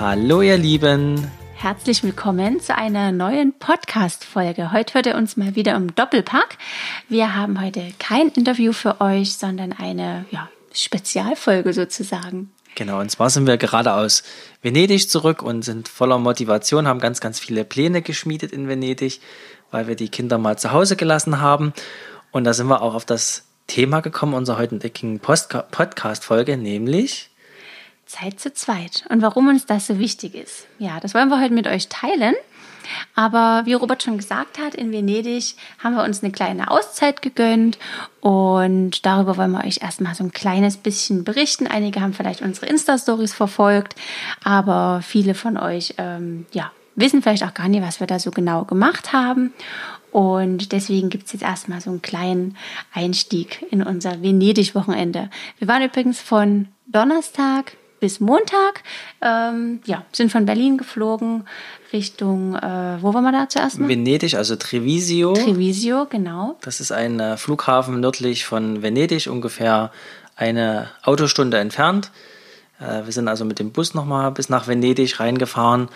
Hallo ihr Lieben. Herzlich willkommen zu einer neuen Podcast-Folge. Heute hört ihr uns mal wieder im Doppelpack. Wir haben heute kein Interview für euch, sondern eine ja, Spezialfolge sozusagen. Genau, und zwar sind wir gerade aus Venedig zurück und sind voller Motivation, haben ganz, ganz viele Pläne geschmiedet in Venedig, weil wir die Kinder mal zu Hause gelassen haben. Und da sind wir auch auf das Thema gekommen unserer heutigen Podcast-Folge, nämlich Zeit zu zweit und warum uns das so wichtig ist. Ja, das wollen wir heute mit euch teilen. Aber wie Robert schon gesagt hat, in Venedig haben wir uns eine kleine Auszeit gegönnt und darüber wollen wir euch erstmal so ein kleines bisschen berichten. Einige haben vielleicht unsere Insta-Stories verfolgt, aber viele von euch ähm, ja, wissen vielleicht auch gar nicht, was wir da so genau gemacht haben. Und deswegen gibt es jetzt erstmal so einen kleinen Einstieg in unser Venedig-Wochenende. Wir waren übrigens von Donnerstag bis Montag. Ähm, ja, sind von Berlin geflogen Richtung, äh, wo waren wir da zuerst mal? Venedig, also Trevisio. Trevisio, genau. Das ist ein äh, Flughafen nördlich von Venedig, ungefähr eine Autostunde entfernt. Äh, wir sind also mit dem Bus nochmal bis nach Venedig reingefahren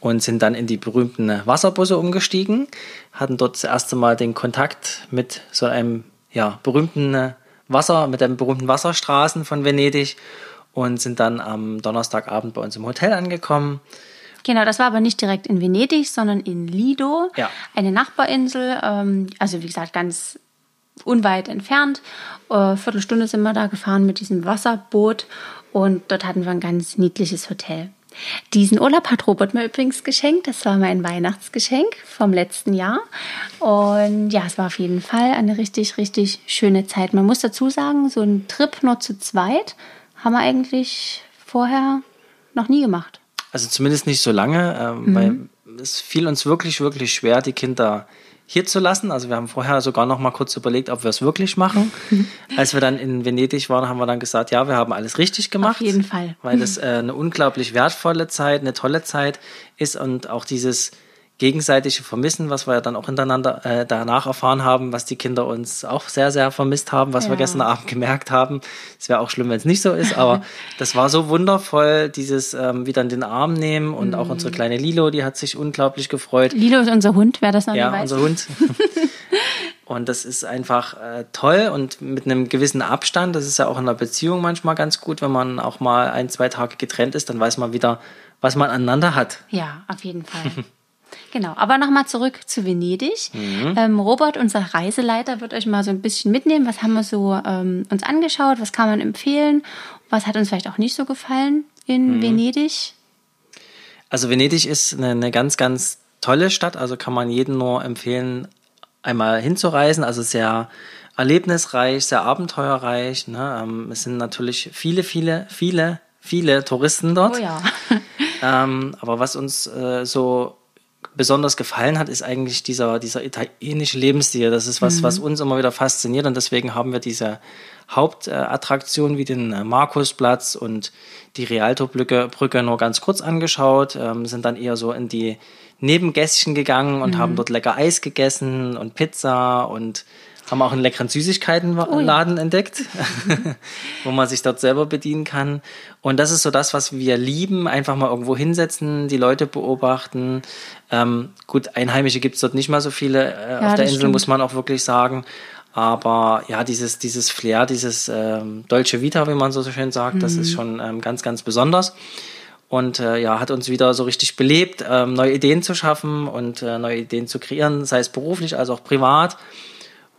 und sind dann in die berühmten Wasserbusse umgestiegen. Hatten dort das erste Mal den Kontakt mit so einem ja, berühmten äh, Wasser, mit den berühmten Wasserstraßen von Venedig und sind dann am Donnerstagabend bei uns im Hotel angekommen. Genau, das war aber nicht direkt in Venedig, sondern in Lido, ja. eine Nachbarinsel. Ähm, also wie gesagt, ganz unweit entfernt. Äh, Viertelstunde sind wir da gefahren mit diesem Wasserboot und dort hatten wir ein ganz niedliches Hotel. Diesen Urlaub hat Robert mir übrigens geschenkt. Das war mein Weihnachtsgeschenk vom letzten Jahr. Und ja, es war auf jeden Fall eine richtig, richtig schöne Zeit. Man muss dazu sagen, so ein Trip nur zu zweit haben wir eigentlich vorher noch nie gemacht. Also zumindest nicht so lange, ähm, mhm. weil es fiel uns wirklich, wirklich schwer, die Kinder hier zu lassen. Also wir haben vorher sogar noch mal kurz überlegt, ob wir es wirklich machen. Als wir dann in Venedig waren, haben wir dann gesagt, ja, wir haben alles richtig gemacht. Auf jeden Fall. Weil das äh, eine unglaublich wertvolle Zeit, eine tolle Zeit ist und auch dieses gegenseitige Vermissen, was wir ja dann auch hintereinander äh, danach erfahren haben, was die Kinder uns auch sehr, sehr vermisst haben, was ja. wir gestern Abend gemerkt haben. Es wäre auch schlimm, wenn es nicht so ist, aber das war so wundervoll, dieses ähm, wieder in den Arm nehmen und mm. auch unsere kleine Lilo, die hat sich unglaublich gefreut. Lilo ist unser Hund, wer das noch ja, weiß. Ja, unser Hund. Und das ist einfach äh, toll und mit einem gewissen Abstand. Das ist ja auch in einer Beziehung manchmal ganz gut, wenn man auch mal ein, zwei Tage getrennt ist, dann weiß man wieder, was man aneinander hat. Ja, auf jeden Fall. Genau, aber nochmal zurück zu Venedig. Mhm. Ähm, Robert, unser Reiseleiter, wird euch mal so ein bisschen mitnehmen. Was haben wir so ähm, uns angeschaut? Was kann man empfehlen? Was hat uns vielleicht auch nicht so gefallen in mhm. Venedig? Also Venedig ist eine, eine ganz, ganz tolle Stadt. Also kann man jedem nur empfehlen, einmal hinzureisen. Also sehr erlebnisreich, sehr abenteuerreich. Ne? Ähm, es sind natürlich viele, viele, viele, viele Touristen dort. Oh ja. ähm, aber was uns äh, so besonders gefallen hat, ist eigentlich dieser, dieser italienische Lebensstil. Das ist was, mhm. was uns immer wieder fasziniert und deswegen haben wir diese Hauptattraktion wie den äh, Markusplatz und die Rialto-Brücke Brücke nur ganz kurz angeschaut, ähm, sind dann eher so in die Nebengässchen gegangen und mhm. haben dort lecker Eis gegessen und Pizza und haben auch einen leckeren Süßigkeitenladen oh, entdeckt, wo man sich dort selber bedienen kann. Und das ist so das, was wir lieben. Einfach mal irgendwo hinsetzen, die Leute beobachten. Ähm, gut, Einheimische gibt es dort nicht mal so viele. Äh, ja, auf der Insel stimmt. muss man auch wirklich sagen. Aber ja, dieses, dieses Flair, dieses ähm, Dolce Vita, wie man so schön sagt, mhm. das ist mhm. schon ähm, ganz, ganz besonders. Und äh, ja, hat uns wieder so richtig belebt, ähm, neue Ideen zu schaffen und äh, neue Ideen zu kreieren, sei es beruflich als auch privat.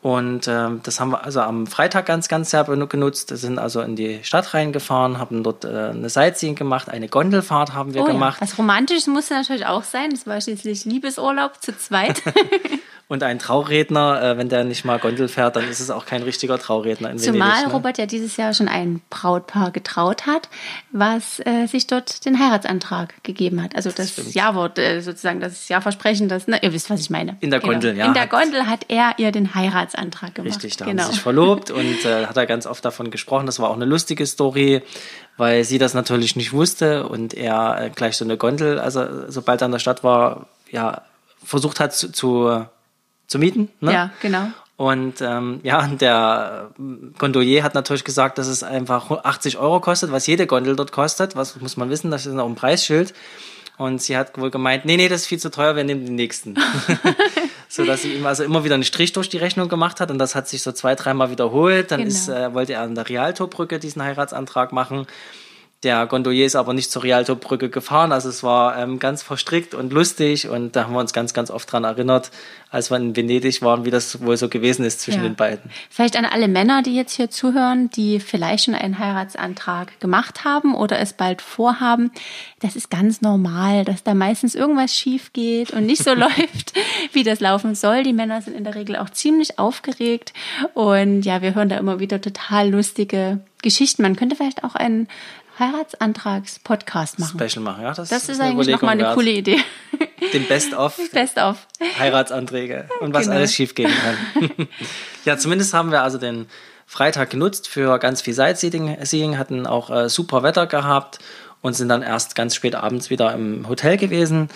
Und ähm, das haben wir also am Freitag ganz, ganz sehr genutzt. Wir sind also in die Stadt reingefahren, haben dort äh, eine Sightseeing gemacht, eine Gondelfahrt haben wir oh, gemacht. Ja. Was Romantisches musste natürlich auch sein. Das war schließlich Liebesurlaub zu zweit. Und ein Trauredner, äh, wenn der nicht mal Gondel fährt, dann ist es auch kein richtiger Trauredner in Zumal Venedig. Ne? Robert ja dieses Jahr schon ein Brautpaar getraut hat, was äh, sich dort den Heiratsantrag gegeben hat. Also das, stimmt. Ja-Wort, äh, sozusagen das Ja-Versprechen, das, ne, ihr wisst, was ich meine. In der Genau. Gondel, ja. In der Gondel hat er ihr den Heiratsantrag gemacht. Richtig, da genau. haben sie sich verlobt und äh, hat er ganz oft davon gesprochen. Das war auch eine lustige Story, weil sie das natürlich nicht wusste und er äh, gleich so eine Gondel, also sobald er in der Stadt war, ja, versucht hat zu, zu, zu mieten. Ne? Ja, genau. Und ähm, ja, der äh, Gondolier hat natürlich gesagt, dass es einfach 80 Euro kostet, was jede Gondel dort kostet. Was muss man wissen, das ist auch ein Preisschild. Und sie hat wohl gemeint, nee, nee, das ist viel zu teuer, wir nehmen den nächsten. so dass sie ihm also immer wieder einen Strich durch die Rechnung gemacht hat und das hat sich so zwei, dreimal wiederholt. Dann Genau. ist, äh, wollte er an der Rialtobrücke diesen Heiratsantrag machen. Der Gondolier ist aber nicht zur Rialtobrücke gefahren, also es war ähm, ganz verstrickt und lustig und da haben wir uns ganz, ganz oft dran erinnert, als wir in Venedig waren, wie das wohl so gewesen ist zwischen Ja. den beiden. Vielleicht an alle Männer, die jetzt hier zuhören, die vielleicht schon einen Heiratsantrag gemacht haben oder es bald vorhaben. Das ist ganz normal, dass da meistens irgendwas schief geht und nicht so läuft, wie das laufen soll. Die Männer sind in der Regel auch ziemlich aufgeregt und ja, wir hören da immer wieder total lustige Geschichten. Man könnte vielleicht auch einen Heiratsantrags-Podcast machen. Special machen, ja. Das, Das ist eine eigentlich nochmal eine Überlegung coole Idee. wert. Den Best-of Best of. Heiratsanträge und was Genau. alles schiefgehen kann. ja, zumindest haben wir also den Freitag genutzt für ganz viel Sightseeing, Seeing, hatten auch äh, super Wetter gehabt und sind dann erst ganz spät abends wieder im Hotel gewesen.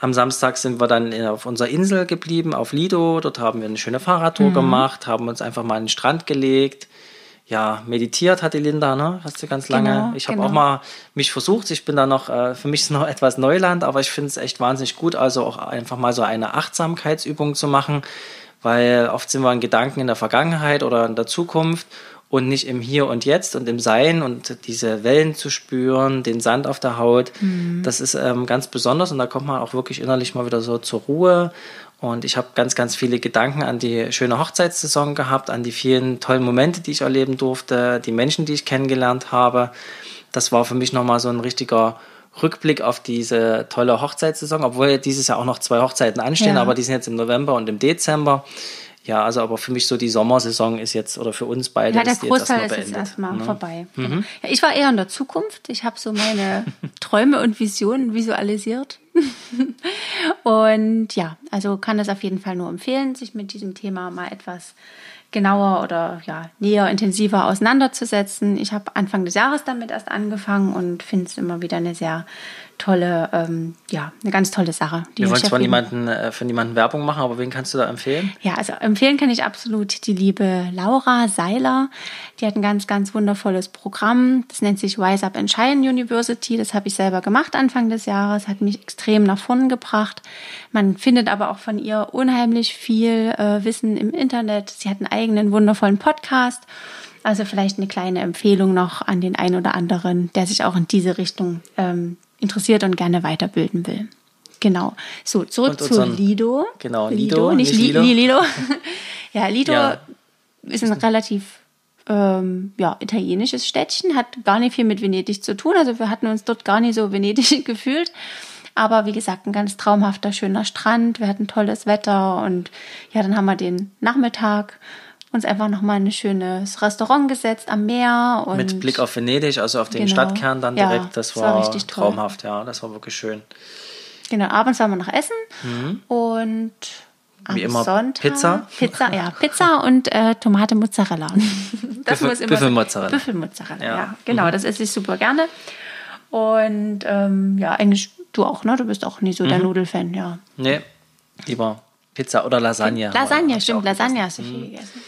Am Samstag sind wir dann auf unserer Insel geblieben, auf Lido. Dort haben wir eine schöne Fahrradtour gemacht, haben uns einfach mal an den Strand gelegt. Ja, meditiert hat die Linda, ne? Hast du ganz lange. Genau, ich habe genau. auch mal mich versucht. Ich bin da noch, äh, für mich ist noch etwas Neuland, aber ich finde es echt wahnsinnig gut, also auch einfach mal so eine Achtsamkeitsübung zu machen, weil oft sind wir in Gedanken in der Vergangenheit oder in der Zukunft und nicht im Hier und Jetzt und im Sein und diese Wellen zu spüren, den Sand auf der Haut, das ist ähm, ganz besonders und da kommt man auch wirklich innerlich mal wieder so zur Ruhe. Und ich habe ganz, ganz viele Gedanken an die schöne Hochzeitssaison gehabt, an die vielen tollen Momente, die ich erleben durfte, die Menschen, die ich kennengelernt habe. Das war für mich nochmal so ein richtiger Rückblick auf diese tolle Hochzeitssaison, obwohl ja dieses Jahr auch noch zwei Hochzeiten anstehen, Ja. aber die sind jetzt im November und im Dezember. Ja, also aber für mich so die Sommersaison ist jetzt, oder für uns beide Ja, der ist die jetzt Großteil ist jetzt beendet. erstmal ne? vorbei. Genau. Ja, ich war eher in der Zukunft. Ich habe so meine Träume und Visionen visualisiert. und ja, also kann das auf jeden Fall nur empfehlen, sich mit diesem Thema mal etwas genauer oder ja, näher, intensiver auseinanderzusetzen. Ich habe Anfang des Jahres damit erst angefangen und finde es immer wieder eine sehr tolle, ähm, ja, eine ganz tolle Sache. die Wir wollen zwar niemanden, äh, für niemanden Werbung machen, aber wen kannst du da empfehlen? ja, also empfehlen kann ich absolut die liebe Laura Seiler. Die hat ein ganz, ganz wundervolles Programm. Das nennt sich Wise Up and Shine University. Das habe ich selber gemacht Anfang des Jahres. Hat mich extrem nach vorn gebracht. Man findet aber auch von ihr unheimlich viel äh, Wissen im Internet. Sie hat einen eigenen wundervollen Podcast. Also vielleicht eine kleine Empfehlung noch an den einen oder anderen, der sich auch in diese Richtung ähm, interessiert und gerne weiterbilden will. Genau. So, zurück zu Lido. Genau, Lido, Lido, nicht, nicht Li- Lilo. Li- Lido. ja, Lido Ja. ist ein relativ ähm, ja, italienisches Städtchen, hat gar nicht viel mit Venedig zu tun. Also wir hatten uns dort gar nicht so Venedig gefühlt. Aber wie gesagt, ein ganz traumhafter, schöner Strand. Wir hatten tolles Wetter und ja, dann haben wir den Nachmittag uns einfach nochmal in ein schönes Restaurant gesetzt am Meer. Und Mit Blick auf Venedig, also auf den Genau. Stadtkern dann Ja, direkt. das das war war, richtig toll. traumhaft, ja, das war wirklich schön. Genau, abends waren wir noch essen und am Mhm. Wie immer Sonntag Pizza. Pizza, ja, Pizza und äh, Tomate Mozzarella. Das Büffel- muss immer Büffelmozzarella. Büffelmozzarella, ja. Ja. Mhm. genau, das esse ich super gerne. Und ähm, ja, eigentlich du auch, ne? Du bist auch nie so Mhm. der Nudelfan, ja. Nee, lieber Pizza oder Lasagne. Lasagne, stimmt, Lasagne hast du viel gegessen.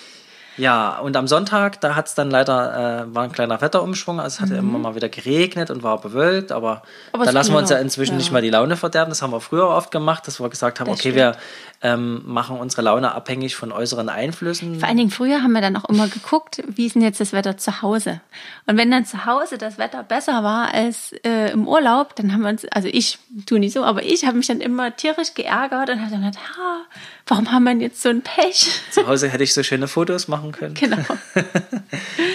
Ja, und am Sonntag, da hat es dann leider, äh, war ein kleiner Wetterumschwung, also es hat immer mal wieder geregnet und war bewölkt, aber, Mhm. Aber da lassen wir uns ja inzwischen ja. nicht mal die Laune verderben, das haben wir früher oft gemacht, dass wir gesagt haben, Das okay, wir ähm, machen unsere Laune abhängig von äußeren Einflüssen. Vor allen Dingen früher haben wir dann auch immer geguckt, wie ist denn jetzt das Wetter zu Hause? Und wenn dann zu Hause das Wetter besser war als äh, im Urlaub, dann haben wir uns, also ich tu nicht so, aber ich habe mich dann immer tierisch geärgert und habe dann gedacht, ha, warum haben wir jetzt so ein Pech? Zu Hause hätte ich so schöne Fotos machen können. genau.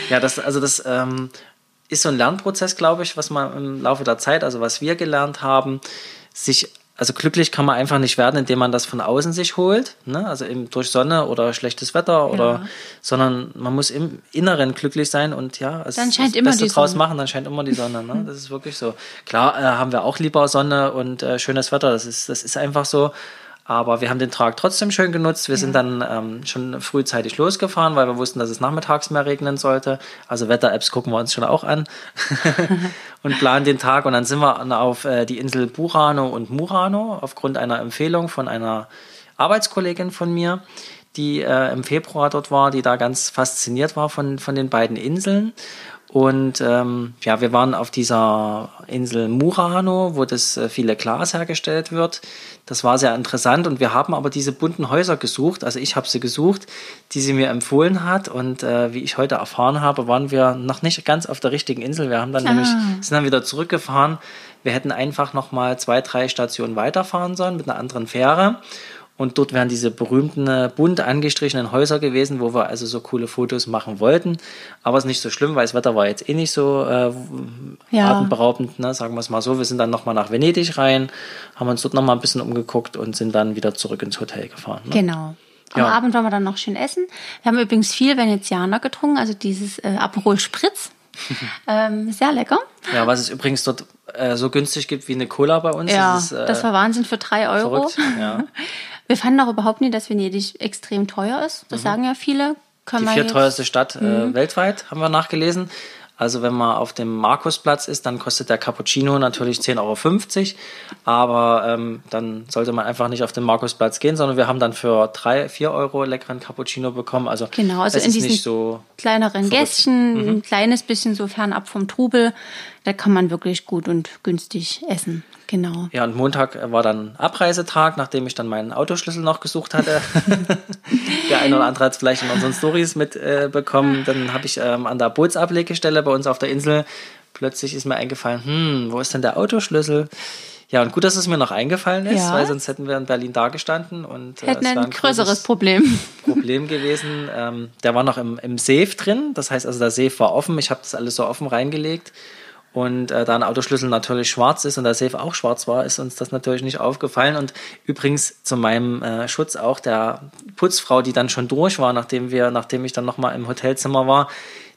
Ja, das, also das ähm, ist so ein Lernprozess, glaube ich, was man im Laufe der Zeit, also was wir gelernt haben, sich, also glücklich kann man einfach nicht werden, indem man das von außen sich holt, ne? also eben durch Sonne oder schlechtes Wetter oder, ja. sondern man muss im Inneren glücklich sein und ja, es dann scheint das immer Beste die draus machen, dann scheint immer die Sonne. Ne? Das ist wirklich so. Klar äh, haben wir auch lieber Sonne und äh, schönes Wetter, das ist, das ist einfach so. Aber wir haben den Tag trotzdem schön genutzt. Wir ja. sind dann ähm, schon frühzeitig losgefahren, weil wir wussten, dass es nachmittags mehr regnen sollte. Also Wetter-Apps gucken wir uns schon auch an und planen den Tag. Und dann sind wir auf äh, die Insel Burano und Murano aufgrund einer Empfehlung von einer Arbeitskollegin von mir, die äh, im Februar dort war, die da ganz fasziniert war von, von den beiden Inseln. Und ähm, ja, wir waren auf dieser Insel Murano, wo das äh, viele Glas hergestellt wird. Das war sehr interessant und wir haben aber diese bunten Häuser gesucht. Also ich habe sie gesucht, die sie mir empfohlen hat. Und äh, wie ich heute erfahren habe, waren wir noch nicht ganz auf der richtigen Insel. Wir haben dann ah. nämlich sind dann wieder zurückgefahren. Wir hätten einfach noch mal zwei, drei Stationen weiterfahren sollen mit einer anderen Fähre. Und dort wären diese berühmten äh, bunt angestrichenen Häuser gewesen, wo wir also so coole Fotos machen wollten. Aber es ist nicht so schlimm, weil das Wetter war jetzt eh nicht so äh, ja. atemberaubend, ne? sagen wir es mal so. Wir sind dann nochmal nach Venedig rein, haben uns dort nochmal ein bisschen umgeguckt und sind dann wieder zurück ins Hotel gefahren. Ne? Genau. Am ja. Abend waren wir dann noch schön essen. Wir haben übrigens viel Venezianer getrunken, also dieses äh, Aperol Spritz. ähm, sehr lecker. Ja, was es übrigens dort äh, so günstig gibt wie eine Cola bei uns. Ja, das, ist, äh, das war Wahnsinn für drei Euro. Verrückt, ja. Wir fanden auch überhaupt nicht, dass Venedig extrem teuer ist. Das mhm. sagen ja viele. Können die vierteuerste Stadt äh, mhm. weltweit, haben wir nachgelesen. Also wenn man auf dem Markusplatz ist, dann kostet der Cappuccino natürlich 10,50 Euro. Aber ähm, dann sollte man einfach nicht auf den Markusplatz gehen, sondern wir haben dann für 3, 4 Euro leckeren Cappuccino bekommen. Also, genau, also in diesen so kleineren verrückt. Gästchen, mhm. ein kleines bisschen so fernab vom Trubel. Da kann man wirklich gut und günstig essen. Genau. Ja, und Montag war dann Abreisetag, nachdem ich dann meinen Autoschlüssel noch gesucht hatte. der eine oder andere hat es vielleicht in unseren Stories mitbekommen. Äh, dann habe ich ähm, an der Bootsablegestelle bei uns auf der Insel plötzlich ist mir eingefallen, hm, wo ist denn der Autoschlüssel? Ja, und gut, dass es mir noch eingefallen ist, ja. weil sonst hätten wir in Berlin dagestanden und äh, hätten es ein, ein größeres Problem. Problem gewesen. Ähm, der war noch im, im Safe drin, das heißt also, der Safe war offen. Ich habe das alles so offen reingelegt und äh, da ein Autoschlüssel natürlich schwarz ist und der Safe auch schwarz war, ist uns das natürlich nicht aufgefallen. Und übrigens zu meinem äh, Schutz auch der Putzfrau, die dann schon durch war, nachdem wir, nachdem ich dann nochmal im Hotelzimmer war,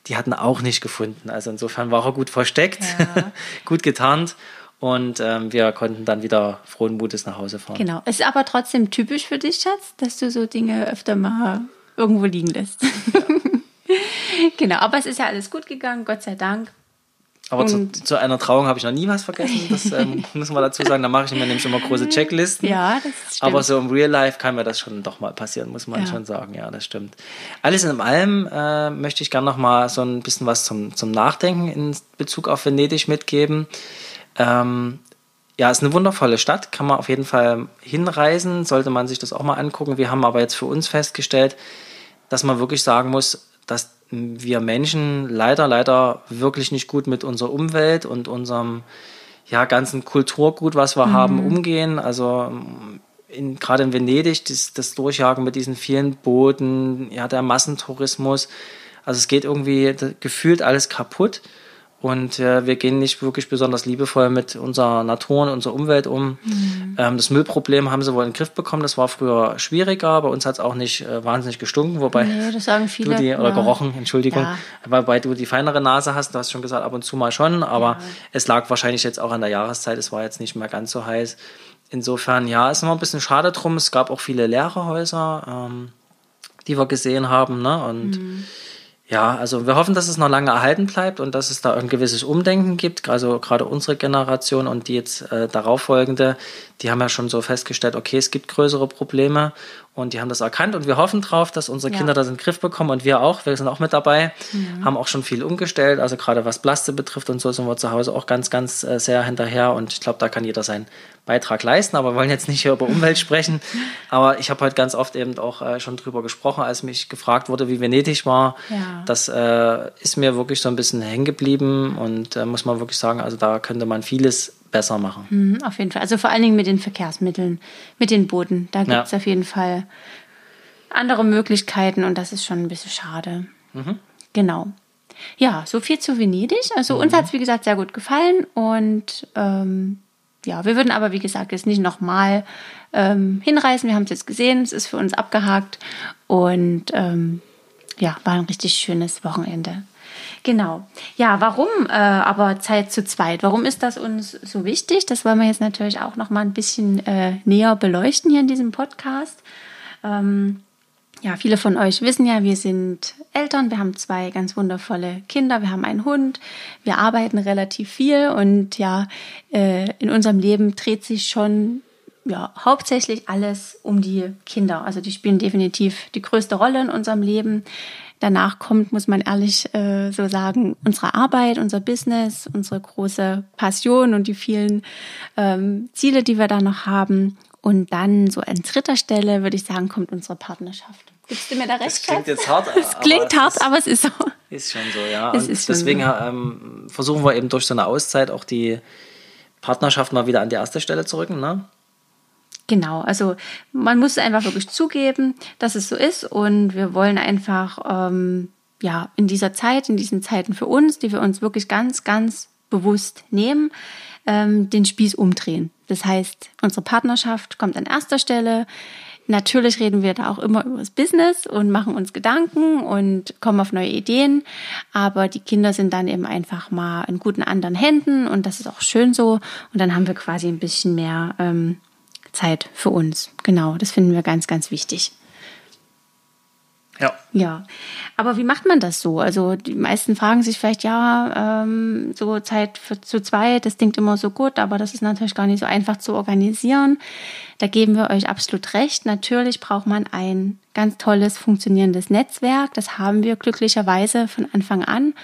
die hatten auch nicht gefunden. Also insofern war er gut versteckt, ja. gut getarnt. Und ähm, wir konnten dann wieder frohen Mutes nach Hause fahren. Genau. Es ist aber trotzdem typisch für dich, Schatz, dass du so Dinge öfter mal irgendwo liegen lässt. Ja. genau, aber es ist ja alles gut gegangen, Gott sei Dank. Aber zu, zu, einer Trauung habe ich noch nie was vergessen. Das ähm, muss man dazu sagen. Da mache ich mir nämlich immer große Checklisten. Ja, das stimmt. Aber so im Real Life kann mir das schon doch mal passieren, muss man ja. schon sagen. Ja, das stimmt. Alles in allem äh, möchte ich gerne noch mal so ein bisschen was zum, zum Nachdenken in Bezug auf Venedig mitgeben. Ähm, ja, ist eine wundervolle Stadt, kann man auf jeden Fall hinreisen, sollte man sich das auch mal angucken. Wir haben aber jetzt für uns festgestellt, dass man wirklich sagen muss, dass wir Menschen leider, leider wirklich nicht gut mit unserer Umwelt und unserem ja, ganzen Kulturgut, was wir mhm. haben, umgehen. Also gerade in Venedig, das, das Durchjagen mit diesen vielen Booten, ja, der Massentourismus. Also es geht irgendwie gefühlt alles kaputt. Und äh, wir gehen nicht wirklich besonders liebevoll mit unserer Natur und unserer Umwelt um. Mhm. Ähm, das Müllproblem haben sie wohl in den Griff bekommen. Das war früher schwieriger. Bei uns hat es auch nicht äh, wahnsinnig gestunken, wobei nee, viele. du die, oder ja. gerochen, Entschuldigung, ja. wobei du die feinere Nase hast. Du hast schon gesagt, ab und zu mal schon, aber ja. es lag wahrscheinlich jetzt auch an der Jahreszeit. Es war jetzt nicht mehr ganz so heiß. Insofern, ja, ist immer ein bisschen schade drum. Es gab auch viele leere Häuser, ähm, die wir gesehen haben. Ne? Und mhm ja, also wir hoffen, dass es noch lange erhalten bleibt und dass es da ein gewisses Umdenken gibt. Also gerade unsere Generation und die jetzt äh, darauffolgende, die haben ja schon so festgestellt, okay, es gibt größere Probleme und die haben das erkannt und wir hoffen drauf, dass unsere ja. Kinder das in den Griff bekommen und wir auch. Wir sind auch mit dabei, mhm. haben auch schon viel umgestellt. Also gerade was Plaste betrifft und so sind wir zu Hause auch ganz, ganz äh, sehr hinterher und ich glaube, da kann jeder sein Beitrag leisten, aber wir wollen jetzt nicht hier über Umwelt sprechen. Aber ich habe heute ganz oft eben auch äh, schon drüber gesprochen, als mich gefragt wurde, wie Venedig war. Ja. Das äh, ist mir wirklich so ein bisschen hängen geblieben und äh, muss man wirklich sagen, also da könnte man vieles besser machen. Mhm, auf jeden Fall. Also vor allen Dingen mit den Verkehrsmitteln, mit den Booten. Da gibt es ja. auf jeden Fall andere Möglichkeiten und das ist schon ein bisschen schade. Mhm. Genau. Ja, so viel zu Venedig. Also mhm. uns hat es, wie gesagt, sehr gut gefallen und ähm, ja, wir würden aber, wie gesagt, jetzt nicht nochmal ähm, hinreisen. Wir haben es jetzt gesehen, es ist für uns abgehakt und ähm, ja, war ein richtig schönes Wochenende. Genau. Ja, warum äh, aber Zeit zu zweit? Warum ist das uns so wichtig? Das wollen wir jetzt natürlich auch noch mal ein bisschen äh, näher beleuchten hier in diesem Podcast. Ähm, ja, viele von euch wissen ja, wir sind Eltern, wir haben zwei ganz wundervolle Kinder, wir haben einen Hund, wir arbeiten relativ viel und ja, äh, in unserem Leben dreht sich schon ja, hauptsächlich alles um die Kinder. Also die spielen definitiv die größte Rolle in unserem Leben. Danach kommt, muss man ehrlich äh, so sagen, unsere Arbeit, unser Business, unsere große Passion und die vielen ähm, Ziele, die wir da noch haben. Und dann so an dritter Stelle, würde ich sagen, kommt unsere Partnerschaft. Gibst du mir da recht? Das klingt jetzt hart. Es klingt aber hart, ist, aber es ist so. Ist schon so, ja. Und deswegen so. ähm, versuchen wir eben durch so eine Auszeit auch die Partnerschaft mal wieder an die erste Stelle zu rücken, ne? Genau, also man muss einfach wirklich zugeben, dass es so ist und wir wollen einfach ähm, ja in dieser Zeit, in diesen Zeiten für uns, die wir uns wirklich ganz, ganz bewusst nehmen, ähm, den Spieß umdrehen. Das heißt, unsere Partnerschaft kommt an erster Stelle. Natürlich reden wir da auch immer über das Business und machen uns Gedanken und kommen auf neue Ideen. Aber die Kinder sind dann eben einfach mal in guten anderen Händen und das ist auch schön so. Und dann haben wir quasi ein bisschen mehr ähm, Zeit für uns. Genau, das finden wir ganz, ganz wichtig. Ja. Ja. Aber wie macht man das so? Also die meisten fragen sich vielleicht, ja, ähm, so Zeit für, zu zweit, das klingt immer so gut, aber das ist natürlich gar nicht so einfach zu organisieren. Da geben wir euch absolut recht. Natürlich braucht man ein ganz tolles, funktionierendes Netzwerk. Das haben wir glücklicherweise von Anfang an.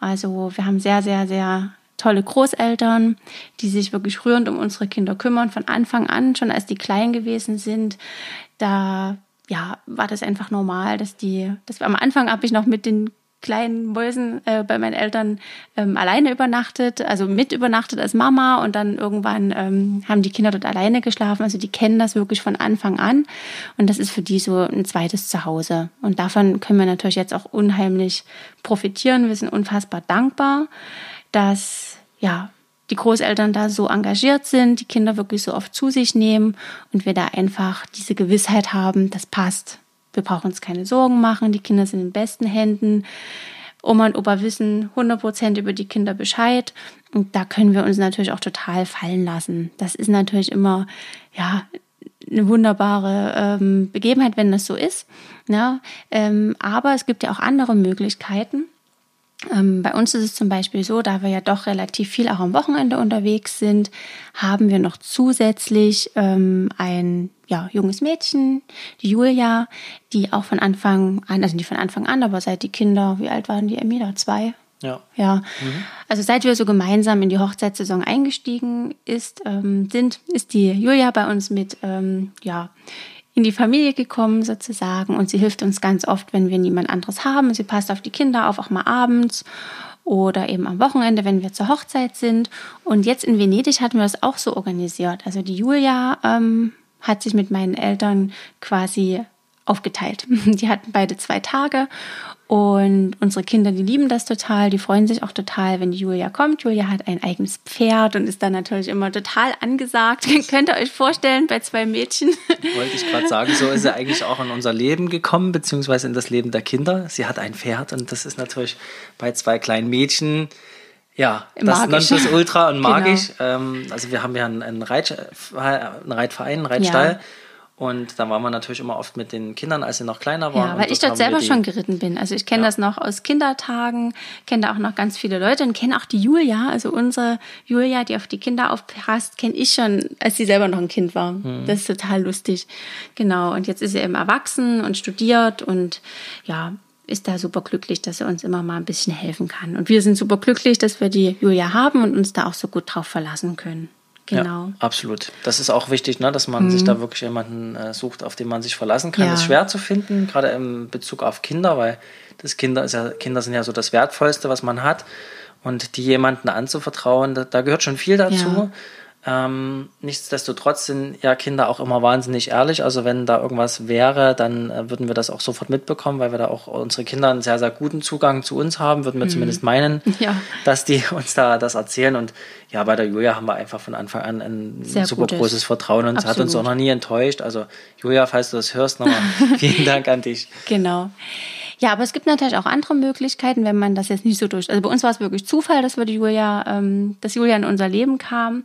Also wir haben sehr, sehr, sehr tolle Großeltern, die sich wirklich rührend um unsere Kinder kümmern, von Anfang an, schon als die klein gewesen sind. Da ja, war das einfach normal, dass die, dass wir am Anfang habe ich noch mit den kleinen Mäusen äh, bei meinen Eltern ähm, alleine übernachtet, also mit übernachtet als Mama und dann irgendwann ähm, haben die Kinder dort alleine geschlafen. Also die kennen das wirklich von Anfang an und das ist für die so ein zweites Zuhause. Und davon können wir natürlich jetzt auch unheimlich profitieren. Wir sind unfassbar dankbar, dass ja die Großeltern da so engagiert sind, die Kinder wirklich so oft zu sich nehmen und wir da einfach diese Gewissheit haben, das passt. Wir brauchen uns keine Sorgen machen, die Kinder sind in besten Händen. Oma und Opa wissen 100% über die Kinder Bescheid und da können wir uns natürlich auch total fallen lassen. Das ist natürlich immer, ja, eine wunderbare ähm, Begebenheit, wenn das so ist. Ne? Ähm, aber es gibt ja auch andere Möglichkeiten. Ähm, bei uns ist es zum Beispiel so, da wir ja doch relativ viel auch am Wochenende unterwegs sind, haben wir noch zusätzlich ähm, ein ja, junges Mädchen, die Julia, die auch von Anfang an, also nicht von Anfang an, aber seit die Kinder, wie alt waren die, Emila? Zwei? Ja. Ja. Mhm. Also seit wir so gemeinsam in die Hochzeitssaison eingestiegen ist, ähm, sind, ist die Julia bei uns mit ähm, ja, in die Familie gekommen sozusagen und sie hilft uns ganz oft, wenn wir niemand anderes haben. Sie passt auf die Kinder auf, auch mal abends oder eben am Wochenende, wenn wir zur Hochzeit sind. Und jetzt in Venedig hatten wir das auch so organisiert. Also die Julia ähm, hat sich mit meinen Eltern quasi aufgeteilt. Die hatten beide zwei Tage und unsere Kinder, die lieben das total, die freuen sich auch total, wenn die Julia kommt. Julia hat ein eigenes Pferd und ist dann natürlich immer total angesagt. Könnt ihr euch vorstellen, bei zwei Mädchen. Wollte ich gerade sagen, so ist sie eigentlich auch in unser Leben gekommen, beziehungsweise in das Leben der Kinder. Sie hat ein Pferd und das ist natürlich bei zwei kleinen Mädchen ja, das magisch. das Ultra und magisch. Genau. Also wir haben ja einen, einen, Reit, einen Reitverein, einen Reitstall. Ja. Und dann waren wir natürlich immer oft mit den Kindern, als sie noch kleiner waren. Ja, weil ich dort selber schon geritten bin. Also ich kenne ja. das noch aus Kindertagen, kenne da auch noch ganz viele Leute und kenne auch die Julia, also unsere Julia, die auf die Kinder aufpasst, kenne ich schon, als sie selber noch ein Kind war. Mhm. Das ist total lustig. Genau. Und jetzt ist sie eben erwachsen und studiert und ja, ist da super glücklich, dass er uns immer mal ein bisschen helfen kann. Und wir sind super glücklich, dass wir die Julia haben und uns da auch so gut drauf verlassen können. Genau. Ja, absolut. Das ist auch wichtig, ne, dass man mhm. sich da wirklich jemanden äh, sucht, auf den man sich verlassen kann. Ja. Das ist schwer zu finden, gerade im Bezug auf Kinder, weil das Kinder, ist ja, Kinder sind ja so das Wertvollste, was man hat. Und die jemanden anzuvertrauen, da, da gehört schon viel dazu. Ja. Ähm, nichtsdestotrotz sind ja Kinder auch immer wahnsinnig ehrlich. Also wenn da irgendwas wäre, dann äh, würden wir das auch sofort mitbekommen, weil wir da auch unsere Kinder einen sehr, sehr guten Zugang zu uns haben, würden wir mhm. zumindest meinen, ja. dass die uns da das erzählen. Und ja, bei der Julia haben wir einfach von Anfang an ein sehr super gutes. großes Vertrauen und es hat uns auch noch nie enttäuscht. Also Julia, falls du das hörst, nochmal vielen Dank an dich. Genau. Ja, aber es gibt natürlich auch andere Möglichkeiten, wenn man das jetzt nicht so durch. Also bei uns war es wirklich Zufall, dass wir die Julia, ähm, dass Julia in unser Leben kam.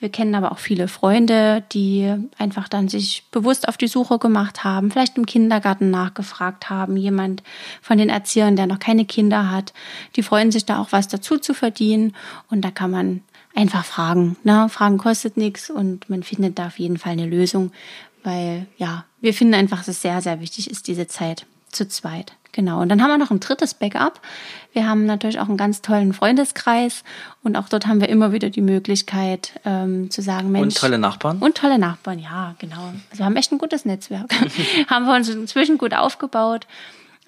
Wir kennen aber auch viele Freunde, die einfach dann sich bewusst auf die Suche gemacht haben, vielleicht im Kindergarten nachgefragt haben, jemand von den Erziehern, der noch keine Kinder hat. Die freuen sich da auch was dazu zu verdienen und da kann man einfach fragen. Ne? Fragen kostet nichts und man findet da auf jeden Fall eine Lösung, weil ja, wir finden einfach, dass es sehr, sehr wichtig ist, diese Zeit zu zweit. Genau. Und dann haben wir noch ein drittes Backup. Wir haben natürlich auch einen ganz tollen Freundeskreis und auch dort haben wir immer wieder die Möglichkeit ähm, zu sagen, Mensch. Und tolle Nachbarn. Und tolle Nachbarn, ja, genau. Also wir haben echt ein gutes Netzwerk. haben wir uns inzwischen gut aufgebaut.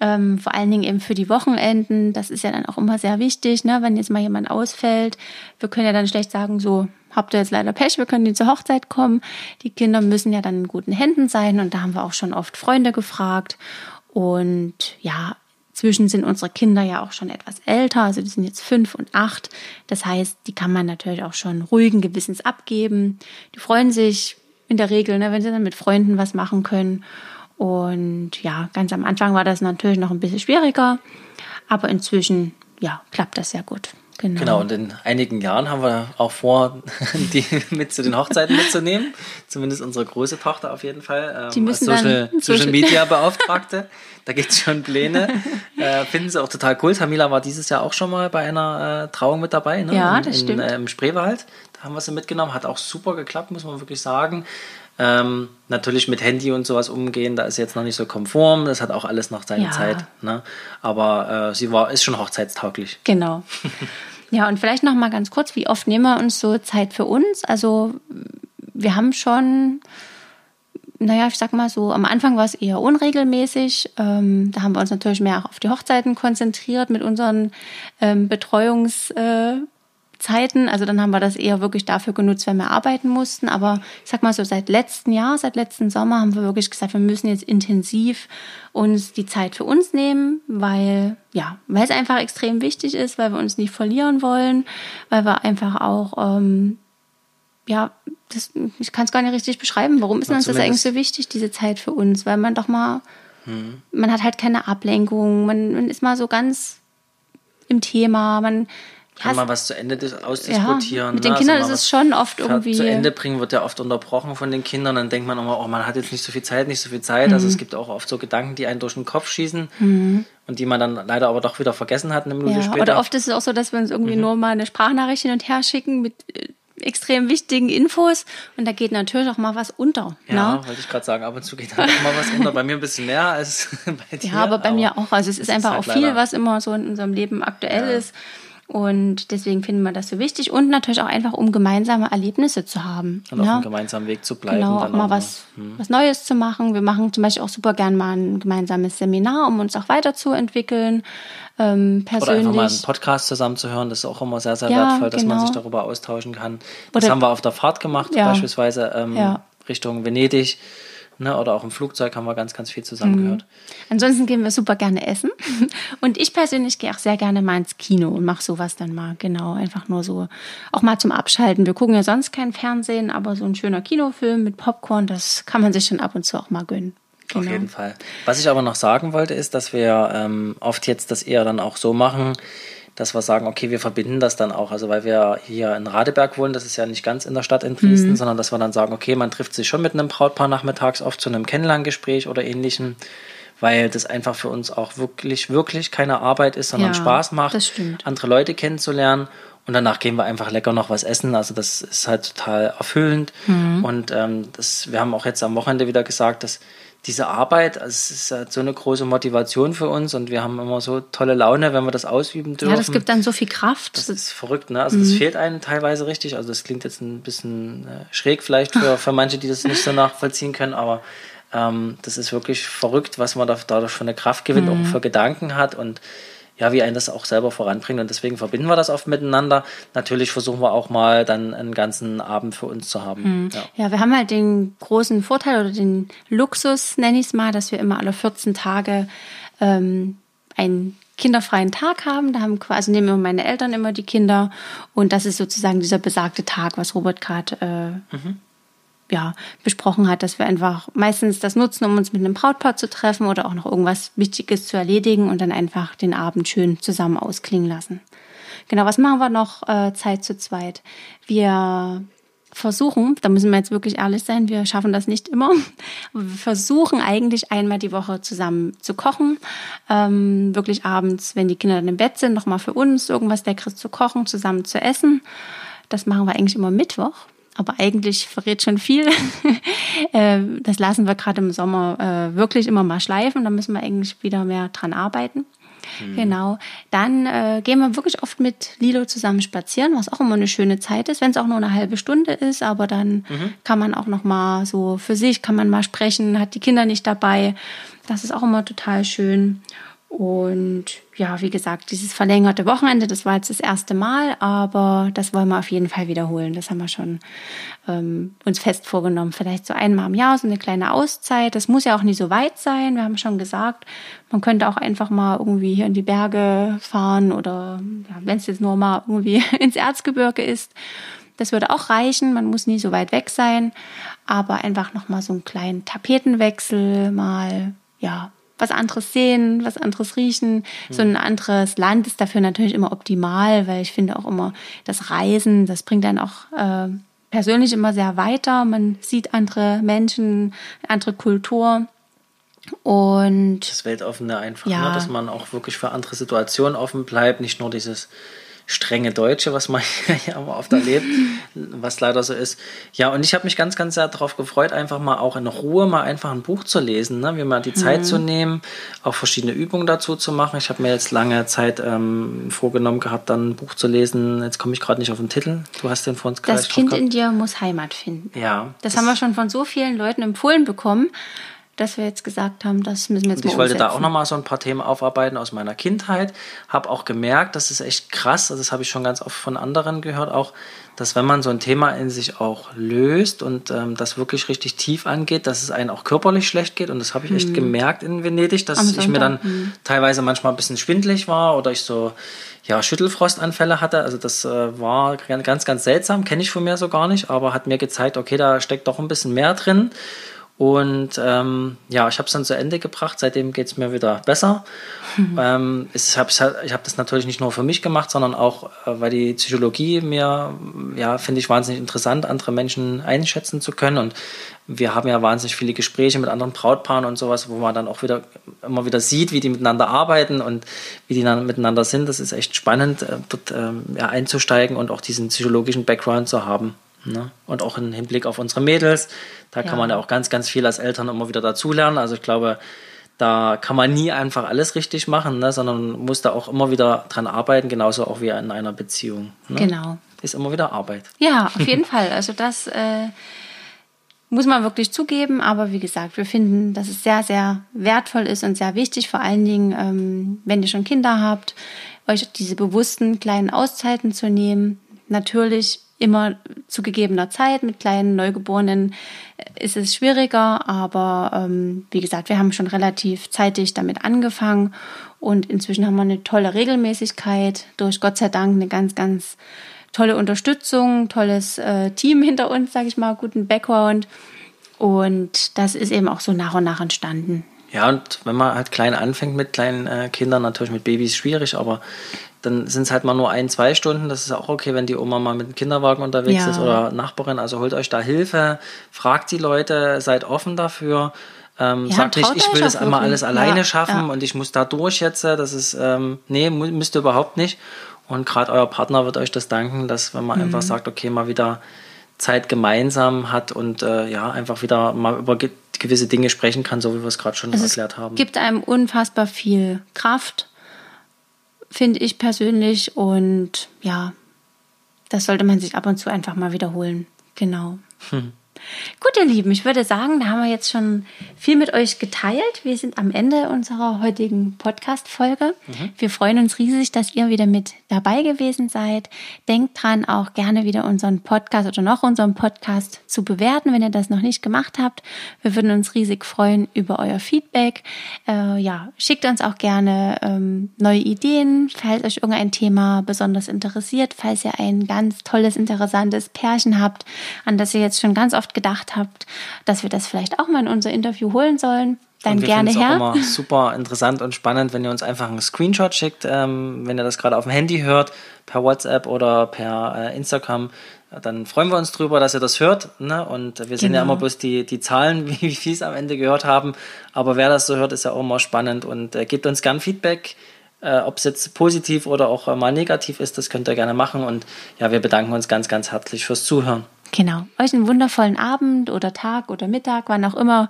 Ähm, vor allen Dingen eben für die Wochenenden. Das ist ja dann auch immer sehr wichtig, ne? wenn jetzt mal jemand ausfällt. Wir können ja dann schlecht sagen, so, habt ihr jetzt leider Pech, wir können nicht zur Hochzeit kommen. Die Kinder müssen ja dann in guten Händen sein und da haben wir auch schon oft Freunde gefragt. Und ja, zwischen sind unsere Kinder ja auch schon etwas älter, also die sind jetzt fünf und acht. Das heißt, die kann man natürlich auch schon ruhigen Gewissens abgeben. Die freuen sich in der Regel, ne, wenn sie dann mit Freunden was machen können. Und ja, ganz am Anfang war das natürlich noch ein bisschen schwieriger, aber inzwischen ja, klappt das sehr gut. Genau. genau, und in einigen Jahren haben wir auch vor, die mit zu den Hochzeiten mitzunehmen. Zumindest unsere große Tochter auf jeden Fall. Ähm, die müssen als Social, Social Media Beauftragte. da gibt es schon Pläne. Äh, finden sie auch total cool. Tamila war dieses Jahr auch schon mal bei einer äh, Trauung mit dabei. Ne? Ja, das in, stimmt. Äh, Im Spreewald. Da haben wir sie mitgenommen. Hat auch super geklappt, muss man wirklich sagen. Ähm, natürlich mit Handy und sowas umgehen, da ist jetzt noch nicht so konform. Das hat auch alles noch seine ja. Zeit. Ne? Aber äh, sie war, ist schon hochzeitstauglich. Genau. Ja, und vielleicht noch mal ganz kurz, wie oft nehmen wir uns so Zeit für uns? Also wir haben schon, naja, ich sag mal so, am Anfang war es eher unregelmäßig. Ähm, da haben wir uns natürlich mehr auch auf die Hochzeiten konzentriert mit unseren ähm, Betreuungs- äh, Zeiten. Also dann haben wir das eher wirklich dafür genutzt, wenn wir arbeiten mussten. Aber ich sag mal so, seit letzten Jahr, seit letzten Sommer haben wir wirklich gesagt, wir müssen jetzt intensiv uns die Zeit für uns nehmen, weil, ja, weil es einfach extrem wichtig ist, weil wir uns nicht verlieren wollen, weil wir einfach auch, ähm, ja, das, ich kann es gar nicht richtig beschreiben. Warum ist uns das eigentlich so wichtig, diese Zeit für uns? Weil man doch mal, hm. man hat halt keine Ablenkung, man, man ist mal so ganz im Thema, man kann mal was zu Ende ausdiskutieren. Ja, mit den ne? Kindern also ist es schon oft irgendwie. Zu Ende bringen wird ja oft unterbrochen von den Kindern. Dann denkt man immer, oh, man hat jetzt nicht so viel Zeit, nicht so viel Zeit. Mhm. Also es gibt auch oft so Gedanken, die einen durch den Kopf schießen mhm. und die man dann leider aber doch wieder vergessen hat, eine Minute ja, später. Oder oft ist es auch so, dass wir uns irgendwie mhm. nur mal eine Sprachnachricht hin und her schicken mit äh, extrem wichtigen Infos und da geht natürlich auch mal was unter. Ja, ne? wollte ich gerade sagen, ab und zu geht da auch mal was unter. Bei mir ein bisschen mehr als bei dir. Ja, aber bei aber mir auch. Also es ist einfach halt auch viel, was immer so in unserem Leben aktuell ja. ist. Und deswegen finden wir das so wichtig und natürlich auch einfach, um gemeinsame Erlebnisse zu haben. Und ja? auf einem gemeinsamen Weg zu bleiben. Genau, auch mal auch was, hm. was Neues zu machen. Wir machen zum Beispiel auch super gern mal ein gemeinsames Seminar, um uns auch weiterzuentwickeln. Ähm, persönlich. Oder einfach mal einen Podcast zusammenzuhören, das ist auch immer sehr, sehr ja, wertvoll, dass genau. man sich darüber austauschen kann. Das Oder, haben wir auf der Fahrt gemacht, ja. beispielsweise ähm, Richtung Venedig Ne, oder auch im Flugzeug haben wir ganz, ganz viel zusammengehört. Mhm. Ansonsten gehen wir super gerne essen. Und ich persönlich gehe auch sehr gerne mal ins Kino und mache sowas dann mal. Genau, einfach nur so, auch mal zum Abschalten. Wir gucken ja sonst kein Fernsehen, aber so ein schöner Kinofilm mit Popcorn, das kann man sich schon ab und zu auch mal gönnen. Genau. Auf jeden Fall. Was ich aber noch sagen wollte, ist, dass wir ähm, oft jetzt das eher dann auch so machen, dass wir sagen, okay, wir verbinden das dann auch. Also weil wir hier in Radeberg wohnen, das ist ja nicht ganz in der Stadt in Dresden, mhm. sondern dass wir dann sagen, okay, man trifft sich schon mit einem Brautpaar nachmittags oft zu einem Kennenlerngespräch oder ähnlichem, weil das einfach für uns auch wirklich, wirklich keine Arbeit ist, sondern ja, Spaß macht, andere Leute kennenzulernen. Und danach gehen wir einfach lecker noch was essen. Also das ist halt total erfüllend. Mhm. Und ähm, das, wir haben auch jetzt am Wochenende wieder gesagt, dass diese Arbeit, also es ist halt so eine große Motivation für uns und wir haben immer so tolle Laune, wenn wir das ausüben dürfen. Ja, das gibt dann so viel Kraft. Das ist verrückt, ne? Also mhm. das fehlt einem teilweise richtig. Also das klingt jetzt ein bisschen äh, schräg vielleicht für, für manche, die das nicht so nachvollziehen können, aber ähm, das ist wirklich verrückt, was man da dadurch für eine Kraft gewinnt, mhm. auch für Gedanken hat und ja, wie einen das auch selber voranbringt. Und deswegen verbinden wir das oft miteinander. Natürlich versuchen wir auch mal dann einen ganzen Abend für uns zu haben. Mhm. Ja. ja. wir haben halt den großen Vorteil oder den Luxus, nenne ich es mal, dass wir immer alle 14 Tage ähm, einen kinderfreien Tag haben. Da haben quasi nehmen immer meine Eltern immer die Kinder und das ist sozusagen dieser besagte Tag, was Robert gerade äh, mhm ja, besprochen hat, dass wir einfach meistens das nutzen, um uns mit einem Brautpaar zu treffen oder auch noch irgendwas Wichtiges zu erledigen und dann einfach den Abend schön zusammen ausklingen lassen. Genau, was machen wir noch äh, Zeit zu zweit? Wir versuchen, da müssen wir jetzt wirklich ehrlich sein, wir schaffen das nicht immer, wir versuchen eigentlich einmal die Woche zusammen zu kochen. Ähm, wirklich abends, wenn die Kinder dann im Bett sind, nochmal für uns irgendwas Leckeres zu kochen, zusammen zu essen. Das machen wir eigentlich immer Mittwoch aber eigentlich verrät schon viel. Äh, das lassen wir gerade im Sommer äh, wirklich immer mal schleifen. Da müssen wir eigentlich wieder mehr dran arbeiten. Mhm. Genau. Dann äh, gehen wir wirklich oft mit Lilo zusammen spazieren, was auch immer eine schöne Zeit ist, wenn es auch nur eine halbe Stunde ist. Aber dann mhm. kann man auch noch mal so für sich kann man mal sprechen, hat die Kinder nicht dabei. Das ist auch immer total schön. Und ja, wie gesagt, dieses verlängerte Wochenende, das war jetzt das erste Mal, aber das wollen wir auf jeden Fall wiederholen. Das haben wir schon ähm, uns fest vorgenommen. Vielleicht so einmal im Jahr, so eine kleine Auszeit. Das muss ja auch nicht so weit sein. Wir haben schon gesagt, man könnte auch einfach mal irgendwie hier in die Berge fahren oder ja, wenn es jetzt nur mal irgendwie ins Erzgebirge ist. Das würde auch reichen. Man muss nie so weit weg sein, aber einfach noch mal so einen kleinen Tapetenwechsel, mal ja was anderes sehen, was anderes riechen. Mhm. So ein anderes Land ist dafür natürlich immer optimal, weil ich finde auch immer, das Reisen, das bringt dann auch äh, persönlich immer sehr weiter. Man sieht andere Menschen, andere Kultur. Und das Weltoffene einfach, ja. ne? dass man auch wirklich für andere Situationen offen bleibt, nicht nur dieses strenge Deutsche, was man ja oft erlebt, was leider so ist. Ja, und ich habe mich ganz, ganz sehr darauf gefreut, einfach mal auch in Ruhe mal einfach ein Buch zu lesen, ne? mir mal die Zeit mhm. zu nehmen, auch verschiedene Übungen dazu zu machen. Ich habe mir jetzt lange Zeit ähm, vorgenommen gehabt, dann ein Buch zu lesen. Jetzt komme ich gerade nicht auf den Titel. Du hast den vor uns gerade. Das Kind in dir muss Heimat finden. Ja. Das, das haben wir schon von so vielen Leuten empfohlen bekommen dass wir jetzt gesagt haben, das müssen wir jetzt und Ich wollte da auch nochmal so ein paar Themen aufarbeiten aus meiner Kindheit. Habe auch gemerkt, das ist echt krass, also das habe ich schon ganz oft von anderen gehört, auch, dass wenn man so ein Thema in sich auch löst und ähm, das wirklich richtig tief angeht, dass es einem auch körperlich schlecht geht. Und das habe ich echt mhm. gemerkt in Venedig, dass ich mir dann mhm. teilweise manchmal ein bisschen schwindlig war oder ich so ja, Schüttelfrostanfälle hatte. Also das äh, war ganz, ganz seltsam, kenne ich von mir so gar nicht, aber hat mir gezeigt, okay, da steckt doch ein bisschen mehr drin. Und ähm, ja, ich habe es dann zu Ende gebracht. Seitdem geht es mir wieder besser. Mhm. Ähm, ich habe ich hab das natürlich nicht nur für mich gemacht, sondern auch, äh, weil die Psychologie mir, ja, finde ich wahnsinnig interessant, andere Menschen einschätzen zu können. Und wir haben ja wahnsinnig viele Gespräche mit anderen Brautpaaren und sowas, wo man dann auch wieder immer wieder sieht, wie die miteinander arbeiten und wie die dann miteinander sind. Das ist echt spannend, äh, dort ähm, ja, einzusteigen und auch diesen psychologischen Background zu haben. Ne? Und auch im Hinblick auf unsere Mädels, da kann man ja auch ganz, ganz viel als Eltern immer wieder dazulernen. Also ich glaube, da kann man nie einfach alles richtig machen, ne? sondern muss da auch immer wieder dran arbeiten, genauso auch wie in einer Beziehung. Ne? Genau. Ist immer wieder Arbeit. Ja, auf jeden Fall. Also das äh, muss man wirklich zugeben, aber wie gesagt, wir finden, dass es sehr, sehr wertvoll ist und sehr wichtig, vor allen Dingen, ähm, wenn ihr schon Kinder habt, euch diese bewussten kleinen Auszeiten zu nehmen. Natürlich immer zu gegebener Zeit. Mit kleinen Neugeborenen ist es schwieriger, aber ähm, wie gesagt, wir haben schon relativ zeitig damit angefangen und inzwischen haben wir eine tolle Regelmäßigkeit durch Gott sei Dank eine ganz, ganz tolle Unterstützung, tolles äh, Team hinter uns, sage ich mal, guten Background und das ist eben auch so nach und nach entstanden. Ja, und wenn man halt klein anfängt mit kleinen äh, Kindern, natürlich mit Babys schwierig, aber dann sind es halt mal nur ein, zwei Stunden. Das ist auch okay, wenn die Oma mal mit dem Kinderwagen unterwegs ja. ist oder Nachbarin. Also holt euch da Hilfe, fragt die Leute, seid offen dafür. Ähm, ja, sagt nicht, ich will das einmal alles alleine ja, schaffen und ich muss da durch jetzt. Das ist, ähm, nee, müsst ihr überhaupt nicht. Und gerade euer Partner wird euch das danken, dass wenn man mhm. einfach sagt, okay, mal wieder Zeit gemeinsam hat und äh, ja, einfach wieder mal über gewisse Dinge sprechen kann, so wie wir es gerade schon also erklärt haben. Es gibt einem unfassbar viel Kraft finde ich persönlich. Und ja, das sollte man sich ab und zu einfach mal wiederholen. Genau. Hm. Gut, ihr Lieben, ich würde sagen, da haben wir jetzt schon viel mit euch geteilt. Wir sind am Ende unserer heutigen Podcast-Folge. Mhm. Wir freuen uns riesig, dass ihr wieder mit dabei gewesen seid. Denkt dran, auch gerne wieder unseren Podcast oder noch unseren Podcast zu bewerten, wenn ihr das noch nicht gemacht habt. Wir würden uns riesig freuen über euer Feedback. Äh, ja, schickt uns auch gerne ähm, neue Ideen, falls euch irgendein Thema besonders interessiert, falls ihr ein ganz tolles, interessantes Pärchen habt, an das ihr jetzt schon ganz oft gedacht habt, dass wir das vielleicht auch mal in unser Interview holen sollen, dann gerne her. Auch immer super interessant und spannend, wenn ihr uns einfach einen Screenshot schickt, ähm, wenn ihr das gerade auf dem Handy hört, per WhatsApp oder per äh, Instagram. Dann freuen wir uns drüber, dass ihr das hört. Ne? Und wir genau. sehen ja immer bloß die, die Zahlen, wie, wie viel es am Ende gehört haben. Aber wer das so hört, ist ja auch immer spannend und äh, gebt uns gern Feedback. Äh, Ob es jetzt positiv oder auch mal negativ ist, das könnt ihr gerne machen. Und ja, wir bedanken uns ganz, ganz herzlich fürs Zuhören. Genau. Euch einen wundervollen Abend oder Tag oder Mittag, wann auch immer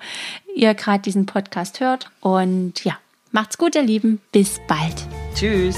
ihr gerade diesen Podcast hört. Und ja, macht's gut, ihr Lieben. Bis bald. Tschüss.